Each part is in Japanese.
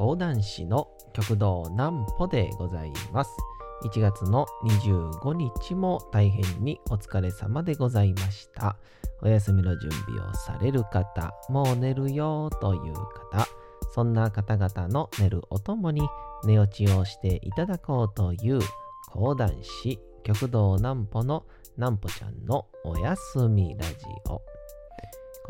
講談師の極道南歩でございます。1月の25日も大変にお疲れ様でございました。お休みの準備をされる方、もう寝るよという方、そんな方々の寝るおともに寝落ちをしていただこうという講談師極道南歩の南歩ちゃんのおやすみラジオ。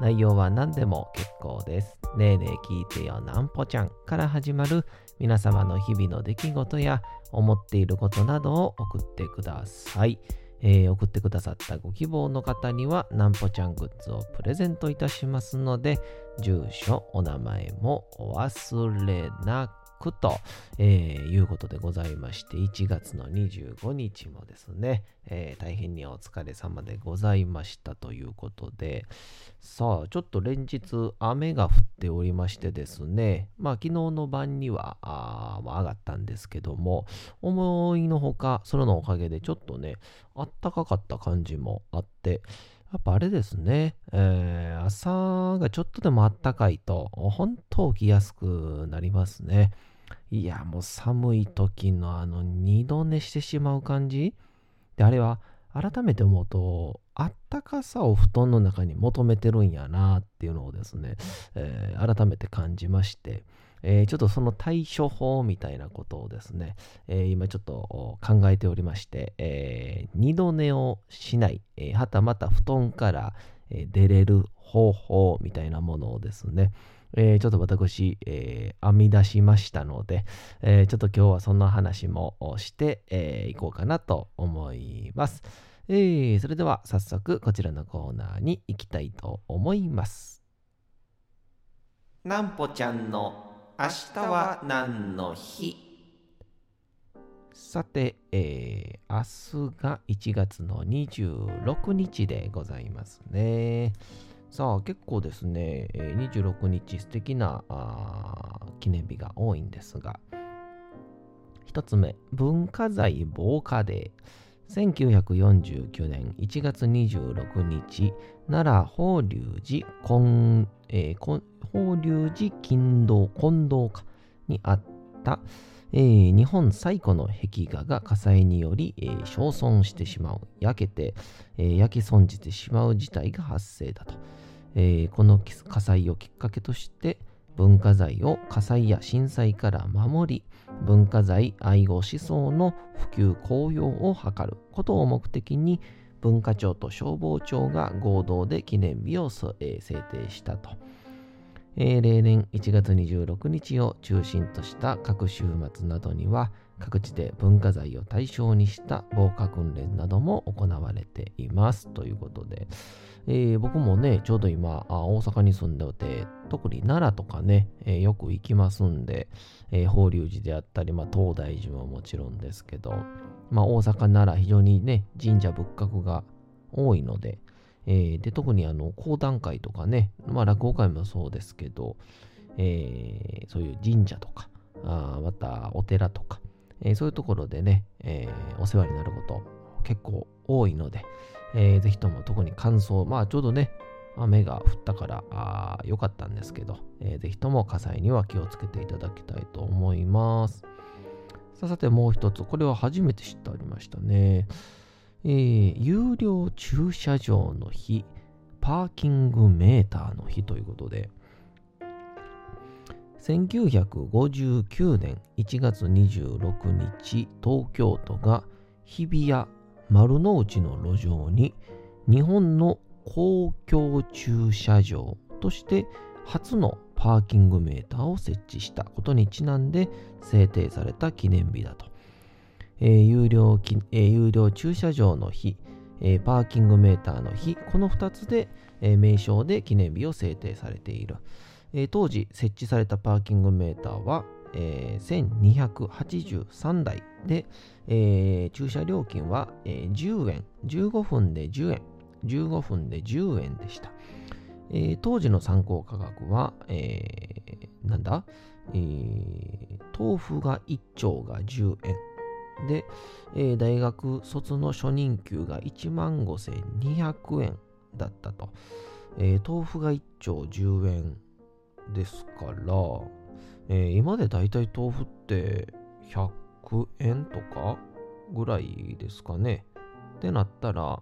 内容は何でも結構です。ねえねえ聞いてよなんぽちゃんから始まる皆様の日々の出来事や思っていることなどを送ってください。えー送ってくださったご希望の方にはなんぽちゃんグッズをプレゼントいたしますので、住所、お名前もお忘れなくくと、えーいうことでございまして、1月の25日もですね、えー大変にお疲れ様でございましたということで、さあ、ちょっと連日雨が降っておりましてですね、まあ昨日の晩にはあ上がったんですけども、思いのほか、それのおかげでちょっとね、あったかかった感じもあって、やっぱあれですね、えー朝がちょっとでもあったかいと、本当起きやすくなりますね。いや、もう寒い時のあの二度寝してしまう感じ？で、あれは改めて思うと、あったかさを布団の中に求めてるんやなっていうのをですね、えー改めて感じまして、えーちょっとその対処法みたいなことをですね、えー今ちょっと考えておりまして、えー二度寝をしない、えはたまた布団から、出れる方法みたいなものをですね、えーちょっと私、えー編み出しましたので、えーちょっと今日はそんな話もしてい、えーいこうかなと思います。えーそれでは早速こちらのコーナーに行きたいと思います。なんぽちゃんの明日は何の日？さて、えー明日が1月の26日でございますね。さあ、結構ですね、26日素敵な記念日が多いんですが、一つ目、文化財防火デー。1949年1月26日、奈良法隆寺金、えー法隆寺金堂金堂家にあった、えー日本最古の壁画が火災により、えー焼損してしまう、焼けて、えー焼き損じてしまう事態が発生だと。えーこの火災をきっかけとして、文化財を火災や震災から守り、文化財愛護思想の普及公用を図ることを目的に、文化庁と消防庁が合同で記念日を、えー制定したと。えー例年1月26日を中心とした各週末などには各地で文化財を対象にした防火訓練なども行われていますということで、えー僕もねちょうど今あ大阪に住んでおて特に奈良とかね、えーよく行きますんで、えー法隆寺であったり、まあ、東大寺ももちろんですけど、まあ、大阪奈良非常にね神社仏閣が多いので、えで特にあの講談会とかね、まあ、落語会もそうですけど、えそういう神社とかあまたお寺とか、えそういうところでね、えお世話になること結構多いので、えーぜひとも特に乾燥まあちょうどね雨が降ったから良かったんですけど、えーぜひとも火災には気をつけていただきたいと思います。ささてもう一つこれは初めて知っておりましたね。えー有料駐車場の日、パーキングメーターの日ということで、1959年1月26日、東京都が日比谷丸の内の路上に日本の公共駐車場として初のパーキングメーターを設置したことにちなんで制定された記念日だと。えー有料えー有料駐車場の日、えーパーキングメーターの日、この2つで、え名称で記念日を制定されている。え当時設置されたパーキングメーターは、えー、1283台で、えー、駐車料金は、えー、10円、15分で10円、15分で10円でした。えー、当時の参考価格は、えー、なんだ、えー、豆腐が1丁が10円。で、えー、大学卒の初任給が1万5200円だったと。えー、豆腐が1丁10円ですから、えー、今でだいたい豆腐って100円とかぐらいですかね。ってなったら、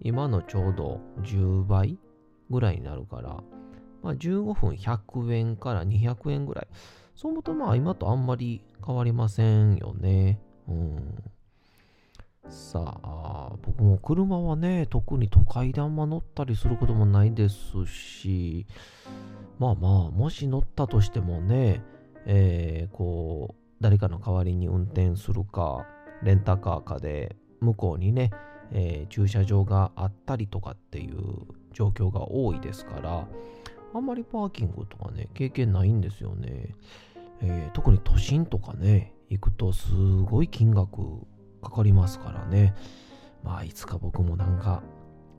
今のちょうど10倍ぐらいになるから、まあ、15分100円から200円ぐらい。そう思うとまあ今とあんまり変わりませんよね。うん。さあ、僕も車はね、特に都会であんま乗ったりすることもないですし、まあまあ、もし乗ったとしてもね、えー、こう、誰かの代わりに運転するか、レンタカーかで、向こうにね、えー、駐車場があったりとかっていう状況が多いですから、あんまりパーキングとかね、経験ないんですよね。えー、特に都心とかね、行くとすごい金額かかりますからね。まあ、いつか僕もなんか、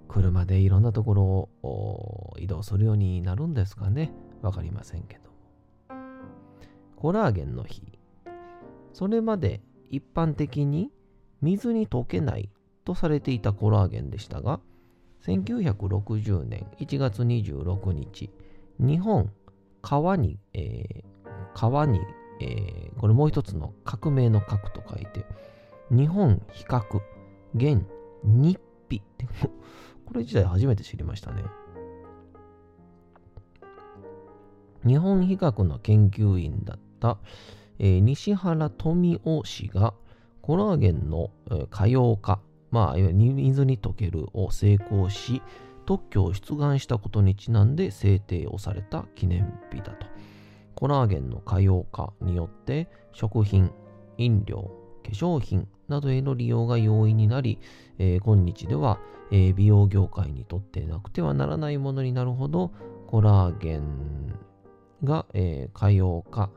車でいろんなところを移動するようになるんですかね。わかりませんけど。コラーゲンの日。それまで一般的に水に溶けないとされていたコラーゲンでしたが、1960年1月26日、日本川に、えー、川に、えー、これもう一つの革命の核と書いて、日本比較現日費って これ自体初めて知りましたね。日本比較の研究員だった、えー、西原富夫氏がコラーゲンの、可用化、まあ、水に溶けるを成功し、特許を出願したことにちなんで制定をされた記念日だと。コラーゲンの可用化によって食品、飲料、化粧品などへの利用が容易になり、えー、今日では、えー、美容業界にとってなくてはならないものになるほどコラーゲンが、えー、可用化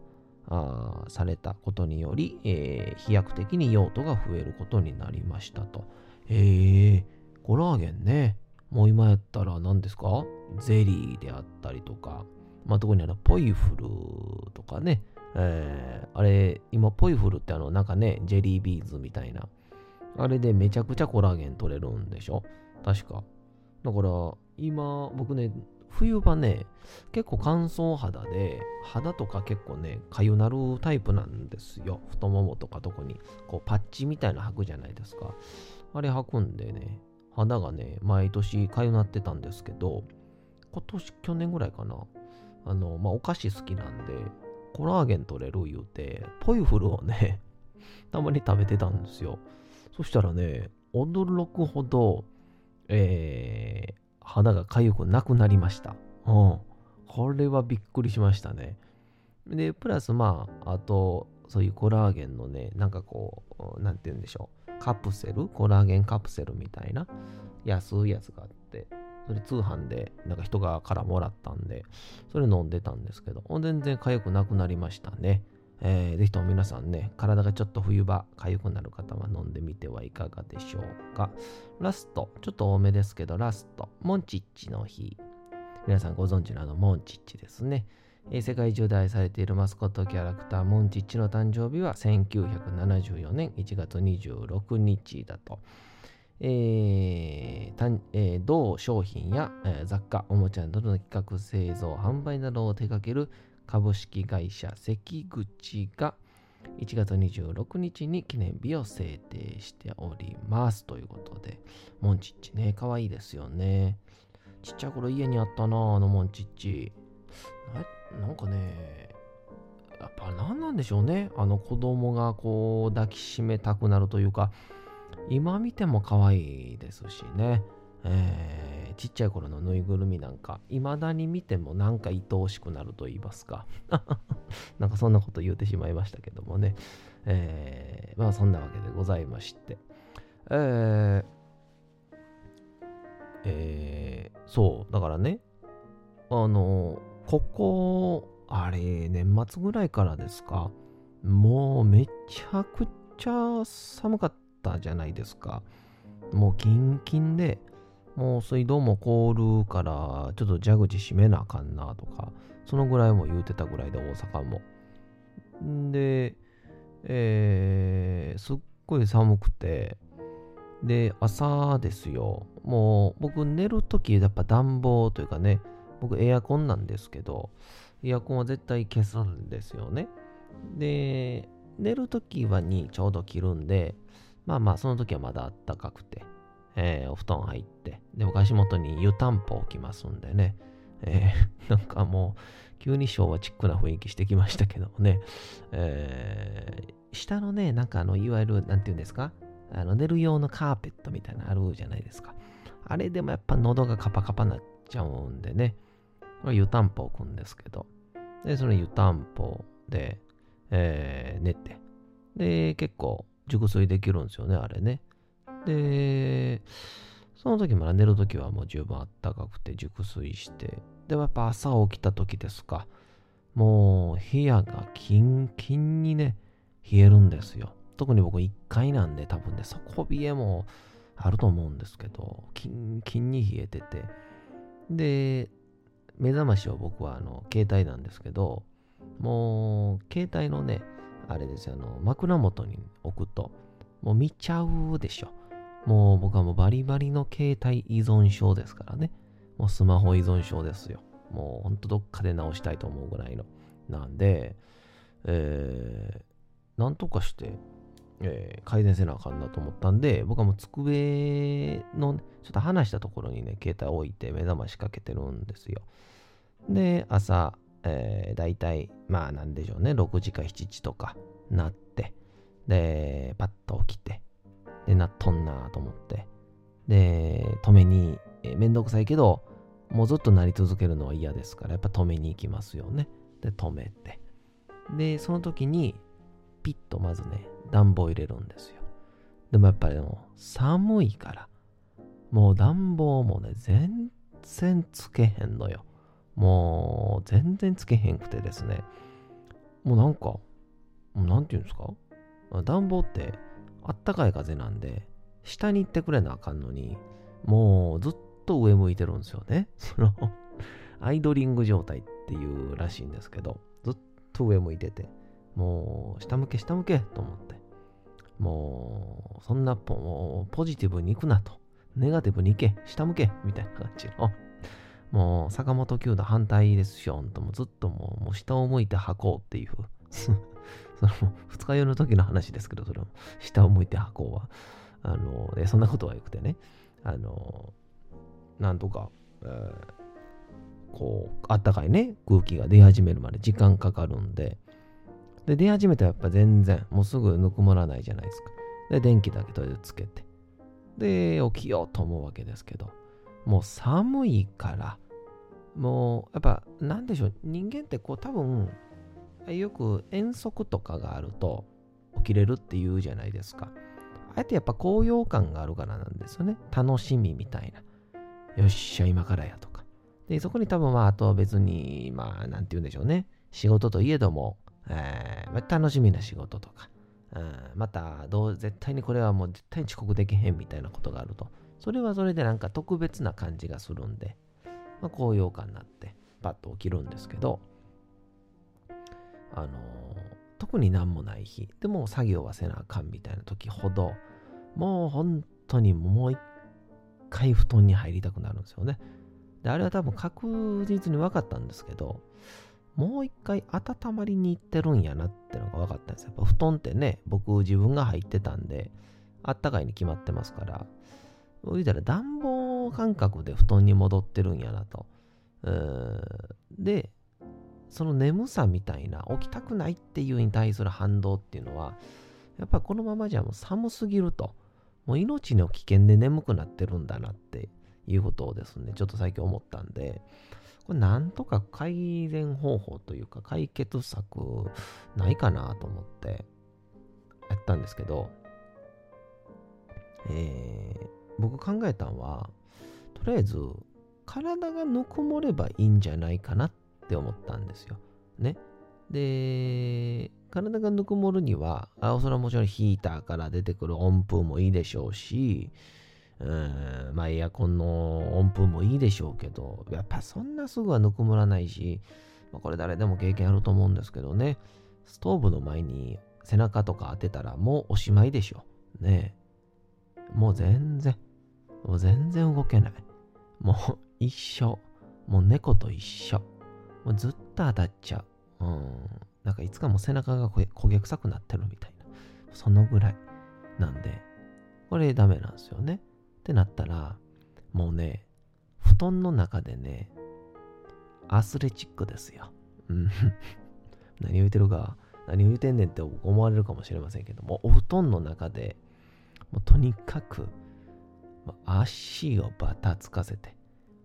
あされたことにより、えー、飛躍的に用途が増えることになりましたと。えー、コラーゲンね。もう今やったら何ですか？ゼリーであったりとか、まあ、特にあの、ポイフルとかね、えー、あれ、今、ポイフルってあの、なんかね、ジェリービーズみたいな、あれでめちゃくちゃコラーゲン取れるんでしょ？確か。だから、今、僕ね、冬場ね、結構乾燥肌で、肌とか結構ね、かゆなるタイプなんですよ。太ももとか特に、こう、パッチみたいな履くじゃないですか。あれ履くんでね、肌がね、毎年かゆなってたんですけど、今年、去年ぐらいかな、あの、まあ、お菓子好きなんで、コラーゲン取れる言うて、ポイフルをね、たまに食べてたんですよ。そしたらね、驚くほど、えー、肌が痒くなくなりました。うん。これはびっくりしましたね。で、プラスまあ、あと、そういうコラーゲンのね、なんかこう、なんて言うんでしょう。カプセル？コラーゲンカプセルみたいな？安いやつがあって、それ通販でなんか人がからもらったんで、それ飲んでたんですけど、全然痒くなくなりましたね。えー、ぜひとも皆さんね、体がちょっと冬場痒くなる方は飲んでみてはいかがでしょうか。ラスト、ちょっと多めですけど、ラスト、モンチッチの日。皆さんご存知のあのモンチッチですね。えー、世界中で愛されているマスコットキャラクターモンチッチの誕生日は1974年1月26日だと。えーえー、同商品や、えー、雑貨、おもちゃなどの企画、製造、販売などを手掛ける株式会社関口が1月26日に記念日を制定しておりますということで、モンチッチね、かわいいですよね。ちっちゃい頃家にあったな、あのモンチッチ。ななんかね、やっぱ何なんでしょうね。あの子供がこう抱きしめたくなるというか、今見ても可愛いですしね、えー、ちっちゃい頃のぬいぐるみなんか、未だに見てもなんか愛おしくなると言いますか。なんかそんなこと言うてしまいましたけどもね。えー、まあそんなわけでございまして。えー、えー、そう、だからね、あの、ここ、あれ、年末ぐらいからですか。もうめちゃくちゃ寒かったじゃないですか。もうキンキンで、もう水道も凍るから、ちょっと蛇口閉めなあかんなとか、そのぐらいも言うてたぐらいで、大阪も。んで、えー、すっごい寒くて、で、朝ですよ。もう僕寝るときやっぱ暖房というかね、僕エアコンなんですけど、エアコンは絶対消すんですよね。で、寝るときはにちょうど切るんで、まあまあその時はまだあったかくて、えー、お布団入って、で、僕足元に湯たんぽ置きますんでね、えー、なんかもう、急に昭和チックな雰囲気してきましたけどもね、えー、下のね、なんかあの、いわゆる、なんていうんですか、あの寝る用のカーペットみたいなのあるじゃないですか。あれでもやっぱ喉がカパカパなっちゃうんでね、湯たんぽ置くんですけど、で、その湯たんぽで、えー、寝て、で、結構熟睡できるんですよね、あれね。で、その時も寝る時はもう十分あったかくて熟睡して、でもやっぱ朝起きた時ですか、もう部屋がキンキンにね、冷えるんですよ。特に僕1階なんで多分ね、底冷えもあると思うんですけど、キンキンに冷えてて。で、目覚ましを僕はあの携帯なんですけど、もう携帯のね、あれですよ、あの枕元に置くと、もう見ちゃうでしょ。もう僕はもうバリバリの携帯依存症ですからね。もうスマホ依存症ですよ。もうほんとどっかで直したいと思うぐらいの。なんで、えー、なんとかして、えー、改善せなあかんなと思ったんで、僕はもう机の、ね、ちょっと離したところにね、携帯置いて目覚ましかけてるんですよ。で、朝、えー、大体、まあなんでしょうね、6時か7時とかなって、で、パッと起きて、で、なっとんなと思って、で、止めに、えー、めんどくさいけど、もうずっとなり続けるのは嫌ですから、やっぱ止めに行きますよね。で、止めて。で、その時に、ピッとまずね、暖房入れるんですよ。でもやっぱりも寒いから、もう暖房もね、全然つけへんのよ。もう全然つけへんくてですね。もうなんか、なんて言うんですか？暖房ってあったかい風なんで、下に行ってくれなあかんのに、もうずっと上向いてるんですよね。そのアイドリング状態っていうらしいんですけど、ずっと上向いてて、もう下向け下向けと思って、もうそんなポポジティブに行くなと、ネガティブに行け、下向けみたいな感じの、もう坂本九段反対ですよ、ともずっともうもう下を向いて吐こうっていう その二日酔いの時の話ですけど、それも。下を向いて吐こうは、あの、そんなことはよくてね、あの、なんとか、えー、こう、あったかいね、空気が出始めるまで時間かかるんで、で、出始めたらやっぱ全然、もうすぐぬくもらないじゃないですか。で、電気だけとりあえずつけて。で、起きようと思うわけですけど、もう寒いから、もう、やっぱ、なんでしょう、人間ってこう多分、よく遠足とかがあると起きれるって言うじゃないですか。あえてやっぱ高揚感があるからなんですよね。楽しみみたいな。よっしゃ、今からやとか。で、そこに多分まあ、あとは別に、まあ、なんて言うんでしょうね。仕事といえども、えー、楽しみな仕事とか、うん、またどう絶対にこれはもう絶対に遅刻できへんみたいなことがあるとそれはそれでなんか特別な感じがするんで、まあ、高揚感になってパッと起きるんですけどあの、特に何もない日でも作業はせなあかんみたいな時ほどもう本当にもう一回布団に入りたくなるんですよねであれは多分確実に分かったんですけどもう一回温まりに行ってるんやなってのが分かったんですよ。やっぱ布団ってね、僕自分が入ってたんで、あったかいに決まってますから、言うたら暖房感覚で布団に戻ってるんやなと。で、その眠さみたいな、起きたくないっていうに対する反動っていうのは、やっぱこのままじゃもう寒すぎると、もう命の危険で眠くなってるんだなっていうことをですね、ちょっと最近思ったんで、これなんとか改善方法というか解決策ないかなと思ってやったんですけど、えー、僕考えたのは、とりあえず体がぬくもればいいんじゃないかなってって思ったんですよ。ね。で、体がぬくもるには、あそれはもちろんヒーターから出てくる温風もいいでしょうし、うんまあエアコンの温風もいいでしょうけど、やっぱそんなすぐはぬくもらないし、まあ、これ誰でも経験あると思うんですけどね、ストーブの前に背中とか当てたらもうおしまいでしょ。ねもう全然、もう全然動けない。もう一緒。もう猫と一緒。もうずっと当たっちゃう。うん。なんかいつかも背中が焦げ臭くなってるみたいな。そのぐらい。なんで、これダメなんですよね。ってなったら、もうね、布団の中でね、アスレチックですよ。うん。何を言ってるか、何を言ってんねんって思われるかもしれませんけども、お布団の中で、もうとにかく、足をバタつかせて、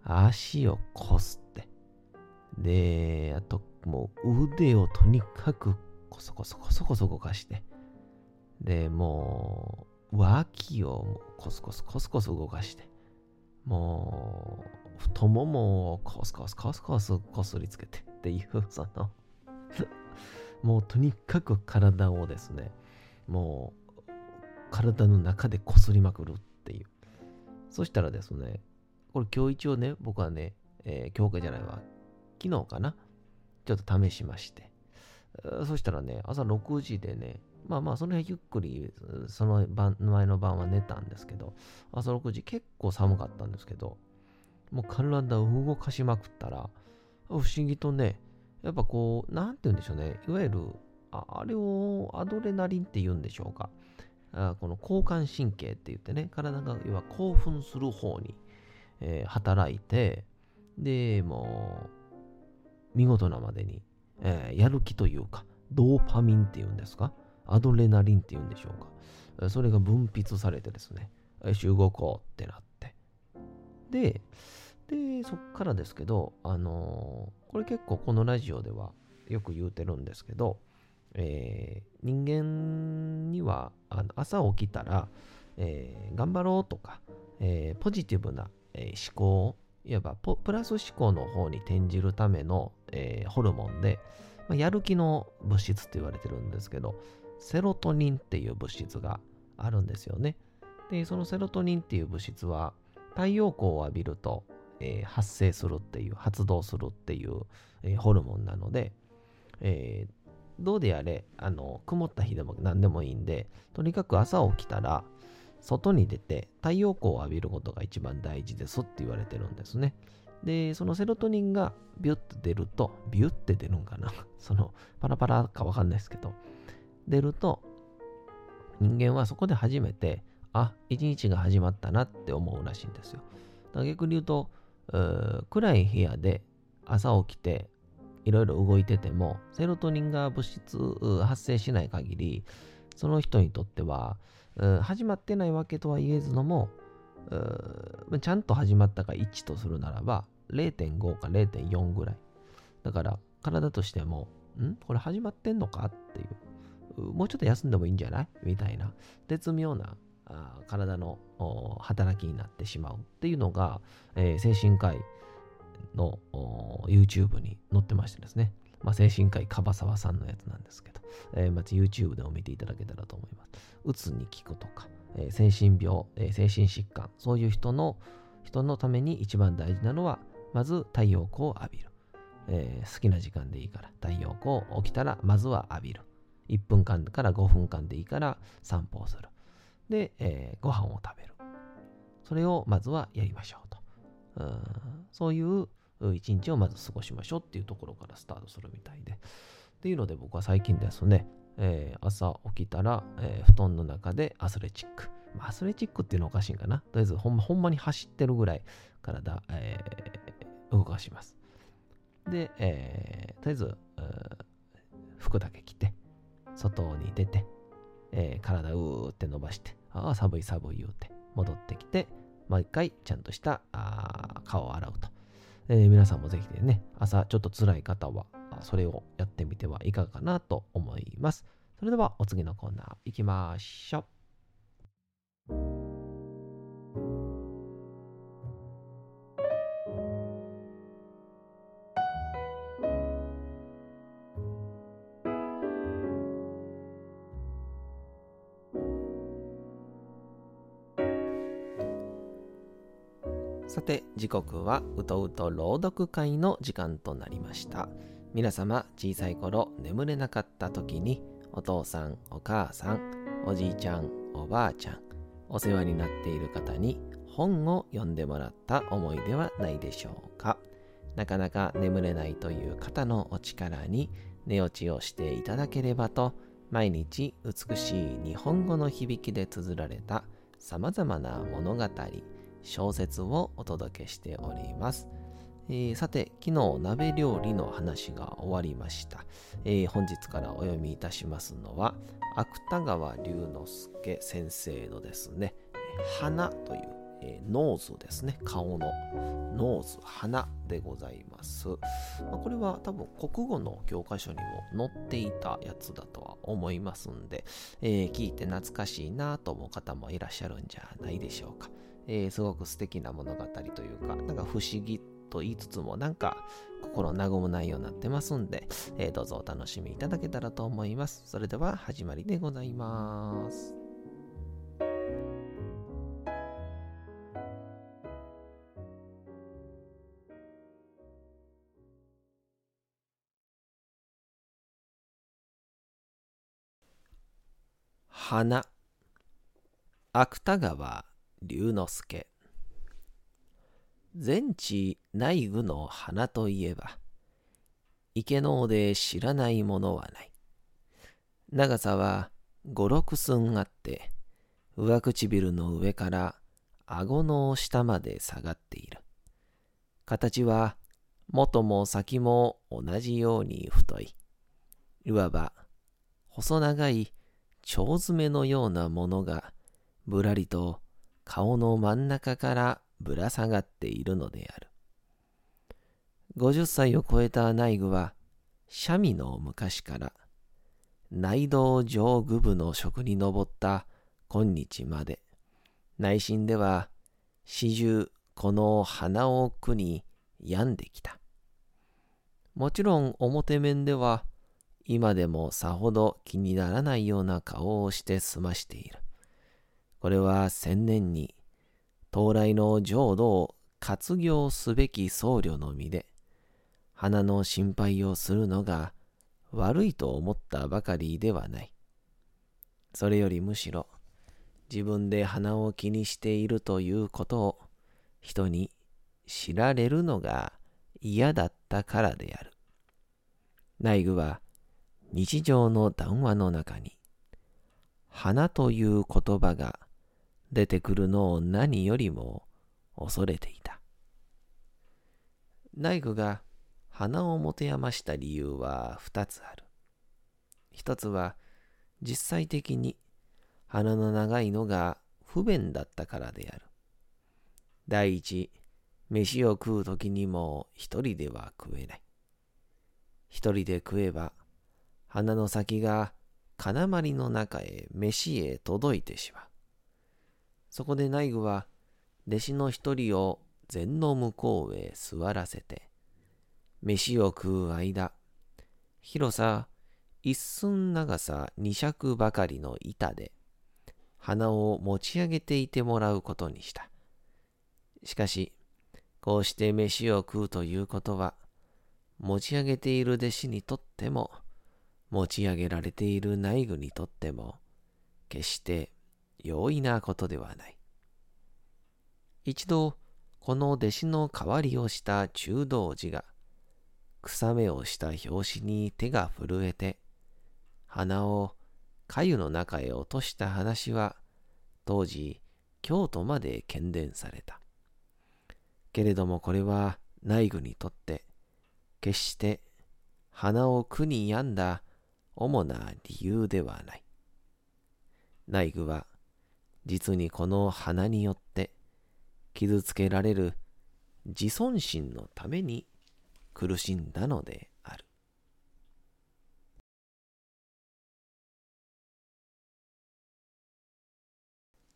足をこすって、で、あともう腕をとにかくコソコソコソコソ動かして、で、もう脇をコスコスコスコス動かして、もう太ももをコスコスコスコスこすりつけてっていう、そのもうとにかく体をですね、もう体の中でこすりまくるっていう。そしたらですね、これ今日一応ね、僕はね、えー、今日じゃないわ、昨日かな、ちょっと試しまして。そしたらね、朝6時でね、まあまあ、その辺ゆっくり、その晩前の晩は寝たんですけど、朝6時結構寒かったんですけど、もう体を動かしまくったら、不思議とね、やっぱこう、なんて言うんでしょうね、いわゆる、あれをアドレナリンって言うんでしょうか。あこの交感神経って言ってね、体が要は興奮する方に、えー、働いて、で、もう、見事なまでに、えー、やる気というか、ドーパミンっていうんですか、アドレナリンっていうんでしょうか？それが分泌されてですね、よし、動こうってなって。で、で、そっからですけど、あのー、これ結構このラジオではよく言うてるんですけど、えー、人間にはあの朝起きたら、えー、頑張ろうとか、えー、ポジティブな、え思考いわばプラス思考の方に転じるための、えホルモンで、まあ、やる気の物質って言われてるんですけどセロトニンっていう物質があるんですよね。でそのセロトニンっていう物質は太陽光を浴びると、え発生するっていう発動するっていう、えホルモンなので、えー、どうであれ、あの、曇った日でも何でもいいんで、とにかく朝起きたら、外に出て太陽光を浴びることが一番大事ですって言われてるんですね。で、そのセロトニンがビュッて出ると、ビュッて出るんかな？その、パラパラかわかんないですけど、出ると、人間はそこで初めて、あ、一日が始まったなって思うらしいんですよ。逆に言うと、う暗い部屋で朝起きていろいろ動いてても、セロトニンが物質発生しない限り、その人にとっては、始まってないわけとは言えずのも、ちゃんと始まったか1とするならば、0.5か0.4ぐらい。だから、体としても、んこれ始まってんのかっていう。もうちょっと休んでもいいんじゃないみたいな、絶妙な体の働きになってしまうっていうのが、えー、精神科医の YouTube に載ってましてですね、まあ、精神科医樺沢さんのやつなんですけど、えー、まず YouTube でも見ていただけたらと思います。うつに効くとか、えー、精神病、えー、精神疾患、そういう人の人のために一番大事なのは、まず太陽光を浴びる。えー、好きな時間でいいから太陽光起きたらまずは浴びる。1分間から5分間でいいから散歩をする。で、えー、ご飯を食べる。それをまずはやりましょうと。うそういう一日をまず過ごしましょうっていうところからスタートするみたいで。っていうので僕は最近ですね、えー、朝起きたら、えー、布団の中でアスレチック。まあ、アスレチックっていうのはおかしいんかな。とりあえずほんまほんまに走ってるぐらい体、えー、動かします。で、えー、とりあえず、服だけ着て、外に出て、えー、体うーって伸ばして、ああ、寒い寒い言うて、戻ってきて、毎回ちゃんとしたあ顔を洗うと。えー、皆さんもぜひね、朝ちょっと辛い方は、それをやってみてはいかがかなと思います。それではお次のコーナー行きましょう。さて時刻はうとうと朗読会の時間となりました。皆様小さい頃眠れなかった時にお父さんお母さんおじいちゃんおばあちゃんお世話になっている方に本を読んでもらった思いではないでしょうか。なかなか眠れないという方のお力に寝落ちをしていただければと毎日美しい日本語の響きで綴られた様々な物語。小説をお届けしております。えー、さて、昨日鍋料理の話が終わりました。えー、本日からお読みいたしますのは、芥川龍之介先生のですね、鼻という、えー、ノーズですね、顔のノーズ、鼻でございます。まあ、これは多分国語の教科書にも載っていたやつだとは思いますんで、え聞いて懐かしいなと思う方もいらっしゃるんじゃないでしょうか。えー、すごく素敵な物語というか、なんか不思議と言いつつも、なんか心和む内容になってますんで、えー、どうぞお楽しみいただけたらと思います。それでは始まりでございます。花芥川龍之介。全地内具の花といえば池ので知らないものはない。長さは五六寸あって上唇の上から顎の下まで下がっている。形は元も先も同じように太い。いわば細長い蝶詰めのようなものがぶらりと顔の真ん中からぶら下がっているのである。50歳を超えた内具は、シャミの昔から、内道上具部の職に上った今日まで、内心では始終この鼻を苦に病んできた。もちろん表面では今でもさほど気にならないような顔をして済ましている。これは千年に到来の浄土を活業すべき僧侶の身で、花の心配をするのが悪いと思ったばかりではない。それよりむしろ自分で花を気にしているということを人に知られるのが嫌だったからである。内具は日常の談話の中に花という言葉が出てくるのを何よりも恐れていた。内具が花を持て余した理由は二つある。一つは実際的に鼻の長いのが不便だったからである。第一、飯を食う時にも一人では食えない。一人で食えば鼻の先が金まりの中へ飯へ届いてしまう。そこで内具は弟子の一人を禅の向こうへ座らせて、飯を食う間、広さ一寸長さ二尺ばかりの板で、鼻を持ち上げていてもらうことにした。しかし、こうして飯を食うということは、持ち上げている弟子にとっても、持ち上げられている内具にとっても、決して容易なことではない。一度、この弟子の代わりをした中道寺が、草目をした拍子に手が震えて、鼻を粥の中へ落とした話は、当時、京都まで喧伝された。けれどもこれは内具にとって、決して鼻を苦に病んだ主な理由ではない。内具は実にこの花によって傷つけられる自尊心のために苦しんだのである。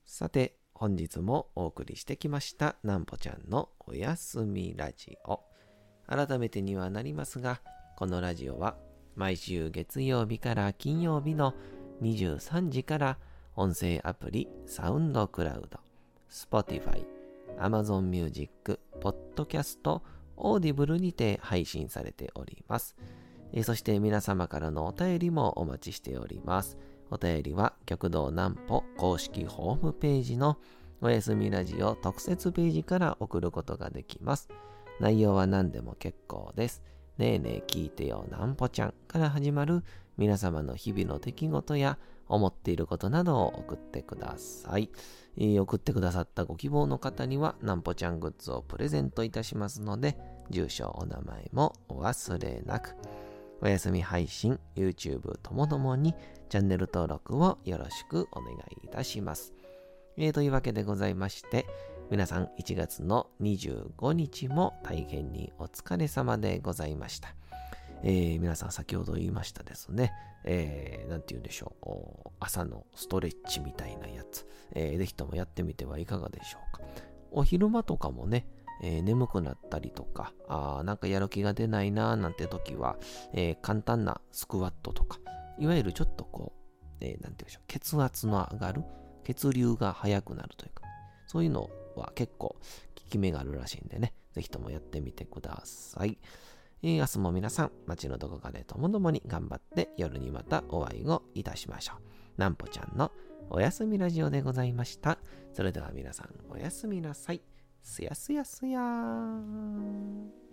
さて、本日もお送りしてきましたなんぽちゃんのおやすみラジオ。改めてにはなりますが、このラジオは毎週月曜日から金曜日の23時から音声アプリサウンドクラウド、Spotify、Amazon Music、Podcast、Audible にて配信されております。えそして皆様からのお便りもお待ちしております。お便りは極道南歩公式ホームページのおやすみラジオ特設ページから送ることができます。内容は何でも結構です。ねえねえ聞いてよなんぽちゃんから始まる皆様の日々の出来事や思っていることなどを送ってください。えー、送ってくださったご希望の方にはなんぽちゃんグッズをプレゼントいたしますので、住所、お名前もお忘れなく。お休み配信、YouTube ともどもにチャンネル登録をよろしくお願いいたします。えー、というわけでございまして、皆さん1月の25日も大変にお疲れ様でございました。えー、皆さん先ほど言いましたですね、えー、て言うんでしょう、朝のストレッチみたいなやつ、えー、ぜひともやってみてはいかがでしょうか。お昼間とかもね、えー、眠くなったりとか、あなんかやる気が出ないなーなんて時は、えー、簡単なスクワットとか、いわゆるちょっとこう、えー、て言うんでしょう、血圧の上がる、血流が速くなるというか、そういうのは結構効き目があるらしいんでね、ぜひともやってみてください。明日も皆さん、街のどこかでともどもに頑張って夜にまたお会いをいたしましょう。なんぽちゃんのおやすみラジオでございました。それでは皆さんおやすみなさい。すやすやすやー。